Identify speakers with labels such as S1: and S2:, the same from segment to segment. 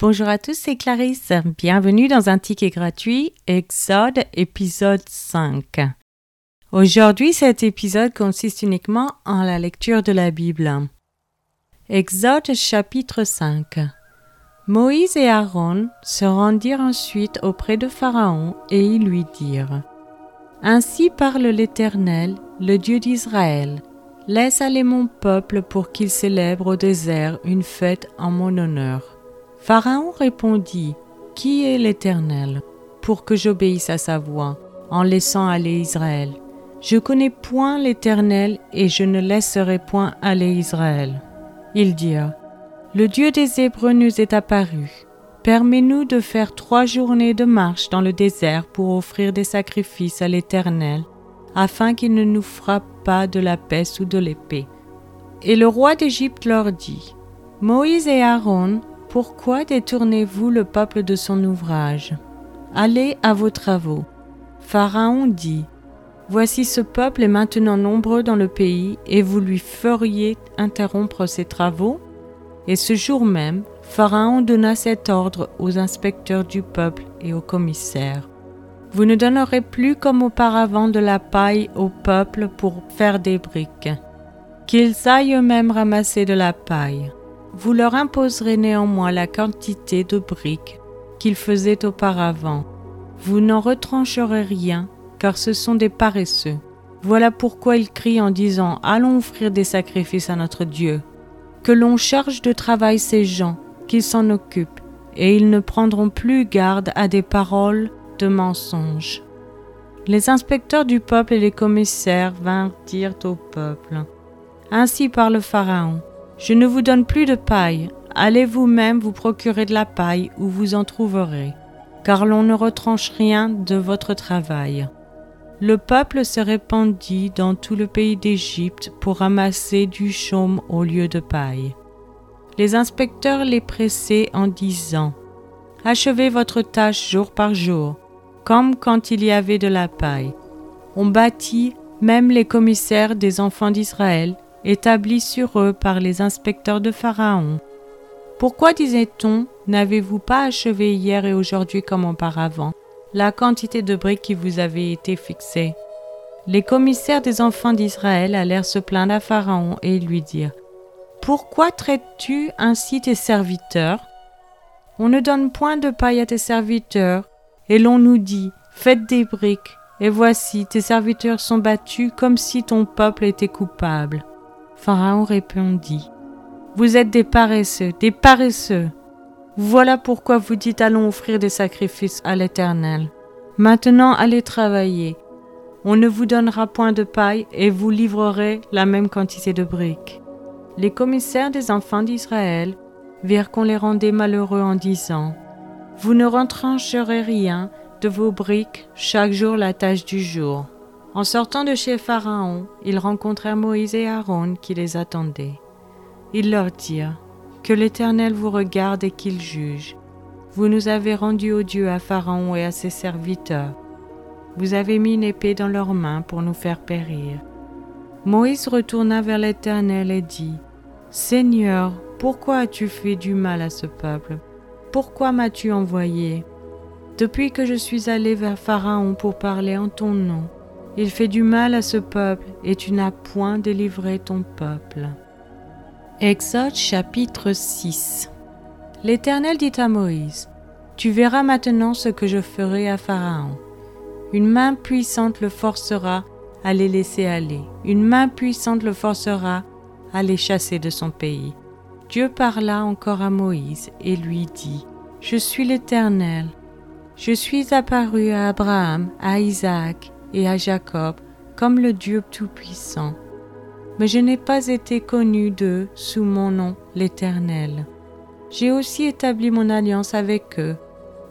S1: Bonjour à tous, c'est Clarisse. Bienvenue dans un ticket gratuit, Exode épisode 5. Aujourd'hui, cet épisode consiste uniquement en la lecture de la Bible. Exode chapitre 5. Moïse et Aaron se rendirent ensuite auprès de Pharaon et ils lui dirent Ainsi parle l'Éternel, le Dieu d'Israël. Laisse aller mon peuple pour qu'il célèbre au désert une fête en mon honneur. Pharaon répondit, Qui est l'Éternel pour que j'obéisse à sa voix en laissant aller Israël? Je connais point l'Éternel et je ne laisserai point aller Israël. Ils dirent, Le Dieu des Hébreux nous est apparu. Permets-nous de faire trois journées de marche dans le désert pour offrir des sacrifices à l'Éternel, afin qu'il ne nous frappe pas de la peste ou de l'épée. Et le roi d'Égypte leur dit, Moïse et Aaron pourquoi détournez-vous le peuple de son ouvrage? Allez à vos travaux. Pharaon dit, Voici ce peuple est maintenant nombreux dans le pays, et vous lui feriez interrompre ses travaux? Et ce jour même, Pharaon donna cet ordre aux inspecteurs du peuple et aux commissaires. Vous ne donnerez plus comme auparavant de la paille au peuple pour faire des briques. Qu'ils aillent eux-mêmes ramasser de la paille. Vous leur imposerez néanmoins la quantité de briques qu'ils faisaient auparavant. Vous n'en retrancherez rien, car ce sont des paresseux. Voilà pourquoi ils crient en disant Allons offrir des sacrifices à notre Dieu. Que l'on charge de travail ces gens, qu'ils s'en occupent, et ils ne prendront plus garde à des paroles de mensonges. Les inspecteurs du peuple et les commissaires vinrent dire au peuple Ainsi parle Pharaon je ne vous donne plus de paille, allez vous-même vous procurer de la paille où vous en trouverez, car l'on ne retranche rien de votre travail. Le peuple se répandit dans tout le pays d'Égypte pour ramasser du chaume au lieu de paille. Les inspecteurs les pressaient en disant Achevez votre tâche jour par jour, comme quand il y avait de la paille. On bâtit même les commissaires des enfants d'Israël établis sur eux par les inspecteurs de Pharaon. Pourquoi, disait-on, n'avez-vous pas achevé hier et aujourd'hui comme auparavant la quantité de briques qui vous avait été fixée Les commissaires des enfants d'Israël allèrent se plaindre à Pharaon et lui dirent Pourquoi traites-tu ainsi tes serviteurs? On ne donne point de paille à tes serviteurs, et l'on nous dit Faites des briques, et voici, tes serviteurs sont battus comme si ton peuple était coupable. Pharaon répondit, Vous êtes des paresseux, des paresseux. Voilà pourquoi vous dites allons offrir des sacrifices à l'Éternel. Maintenant allez travailler. On ne vous donnera point de paille et vous livrerez la même quantité de briques. Les commissaires des enfants d'Israël virent qu'on les rendait malheureux en disant Vous ne retrancherez rien de vos briques chaque jour la tâche du jour. En sortant de chez Pharaon, ils rencontrèrent Moïse et Aaron qui les attendaient. Ils leur dirent, Que l'Éternel vous regarde et qu'il juge. Vous nous avez rendus odieux à Pharaon et à ses serviteurs. Vous avez mis une épée dans leurs mains pour nous faire périr. Moïse retourna vers l'Éternel et dit, Seigneur, pourquoi as-tu fait du mal à ce peuple? Pourquoi m'as-tu envoyé? Depuis que je suis allé vers Pharaon pour parler en ton nom, il fait du mal à ce peuple et tu n'as point délivré ton peuple. Exode chapitre 6 L'Éternel dit à Moïse, Tu verras maintenant ce que je ferai à Pharaon. Une main puissante le forcera à les laisser aller. Une main puissante le forcera à les chasser de son pays. Dieu parla encore à Moïse et lui dit, Je suis l'Éternel. Je suis apparu à Abraham, à Isaac et à Jacob comme le Dieu Tout-Puissant. Mais je n'ai pas été connu d'eux sous mon nom, l'Éternel. J'ai aussi établi mon alliance avec eux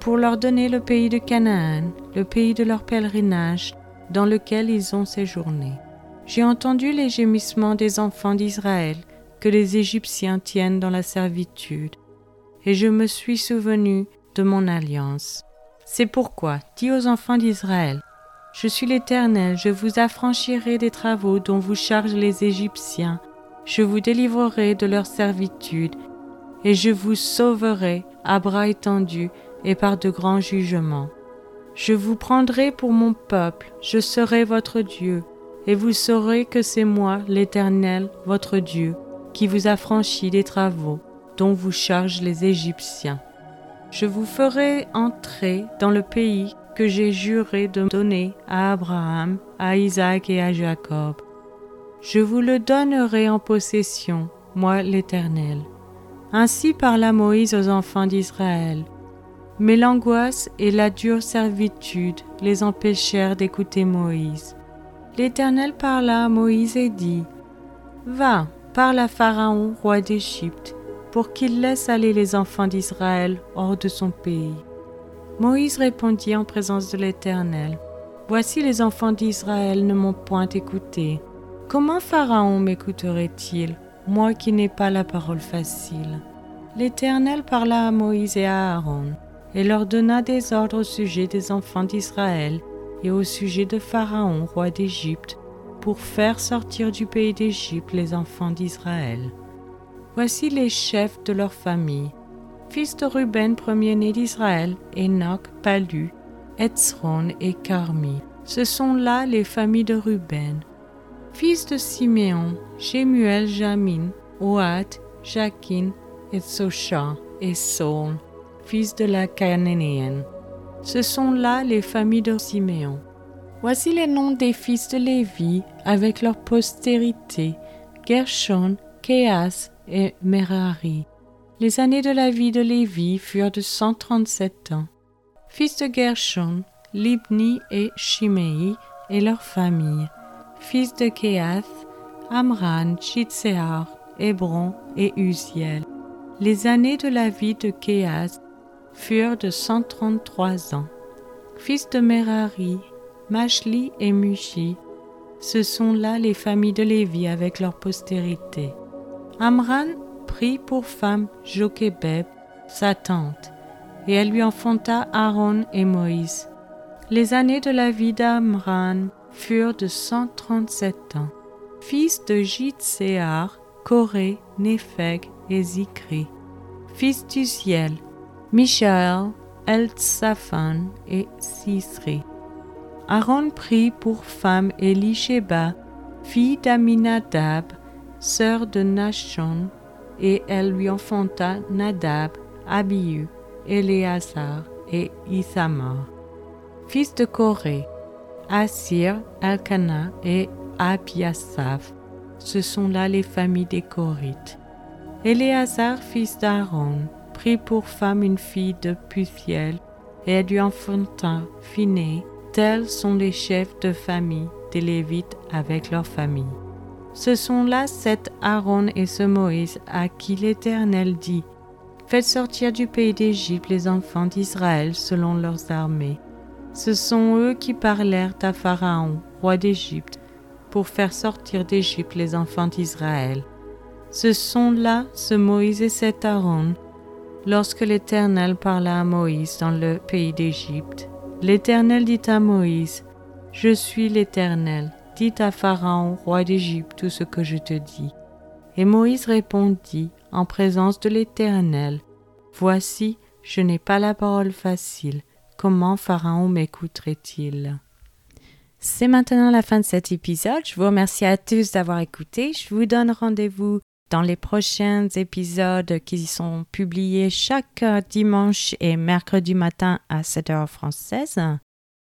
S1: pour leur donner le pays de Canaan, le pays de leur pèlerinage, dans lequel ils ont séjourné. J'ai entendu les gémissements des enfants d'Israël que les Égyptiens tiennent dans la servitude, et je me suis souvenu de mon alliance. C'est pourquoi, dis aux enfants d'Israël, je suis l'Éternel, je vous affranchirai des travaux dont vous chargent les Égyptiens, je vous délivrerai de leur servitude, et je vous sauverai à bras étendus et par de grands jugements. Je vous prendrai pour mon peuple, je serai votre Dieu, et vous saurez que c'est moi, l'Éternel, votre Dieu, qui vous a franchi des travaux dont vous chargent les Égyptiens. Je vous ferai entrer dans le pays que j'ai juré de donner à Abraham, à Isaac et à Jacob. Je vous le donnerai en possession, moi l'Éternel. Ainsi parla Moïse aux enfants d'Israël. Mais l'angoisse et la dure servitude les empêchèrent d'écouter Moïse. L'Éternel parla à Moïse et dit, Va, parle à Pharaon, roi d'Égypte, pour qu'il laisse aller les enfants d'Israël hors de son pays. Moïse répondit en présence de l'Éternel, Voici les enfants d'Israël ne m'ont point écouté. Comment Pharaon m'écouterait-il, moi qui n'ai pas la parole facile? L'Éternel parla à Moïse et à Aaron et leur donna des ordres au sujet des enfants d'Israël et au sujet de Pharaon, roi d'Égypte, pour faire sortir du pays d'Égypte les enfants d'Israël. Voici les chefs de leur famille. Fils de Ruben, premier-né d'Israël, Enoch, Palu, Etzron et Carmi. Ce sont là les familles de Ruben. Fils de Siméon, Jémuel, Jamin, Oat, Jakin, et et Saul fils de la Cananéenne. Ce sont là les familles de Siméon. Voici les noms des fils de Lévi avec leur postérité, Gershon, Kéas et Merari. Les années de la vie de Lévi furent de 137 ans. Fils de Gershon, Libni et Shimei et leurs familles. Fils de Kéath, Amran, Chitsear, Hébron et Uziel. Les années de la vie de Kéas furent de 133 ans. Fils de Merari, Mashli et Mushi, ce sont là les familles de Lévi avec leur postérité. Amran prit pour femme Jochebed, sa tante, et elle lui enfanta Aaron et Moïse. Les années de la vie d'Amran furent de 137 ans. Fils de Jitséar, Coré, Népheg et Zikri. Fils d'Uziel, Michaël, Eltsaphan et Sisri. Aaron prit pour femme Elisheba, fille d'Aminadab, sœur de Nachon, et elle lui enfanta Nadab, Abihu, Éléazar et Ithamar. Fils de Corée, Assir, Elkana et Abiasaph. Ce sont là les familles des Corites. Éléazar, fils d'Aaron, prit pour femme une fille de Puthiel, et elle lui enfanta Phiné. Tels sont les chefs de famille des Lévites avec leur famille. Ce sont là sept Aaron et ce Moïse à qui l'Éternel dit Faites sortir du pays d'Égypte les enfants d'Israël selon leurs armées. Ce sont eux qui parlèrent à Pharaon, roi d'Égypte, pour faire sortir d'Égypte les enfants d'Israël. Ce sont là ce Moïse et cet Aaron Lorsque l'Éternel parla à Moïse dans le pays d'Égypte, l'Éternel dit à Moïse, Je suis l'Éternel, dis à Pharaon, roi d'Égypte, tout ce que je te dis. Et Moïse répondit, en présence de l'Éternel, Voici, je n'ai pas la parole facile, comment Pharaon m'écouterait-il? C'est maintenant la fin de cet épisode, je vous remercie à tous d'avoir écouté, je vous donne rendez-vous dans les prochains épisodes qui sont publiés chaque dimanche et mercredi matin à 7 heures française.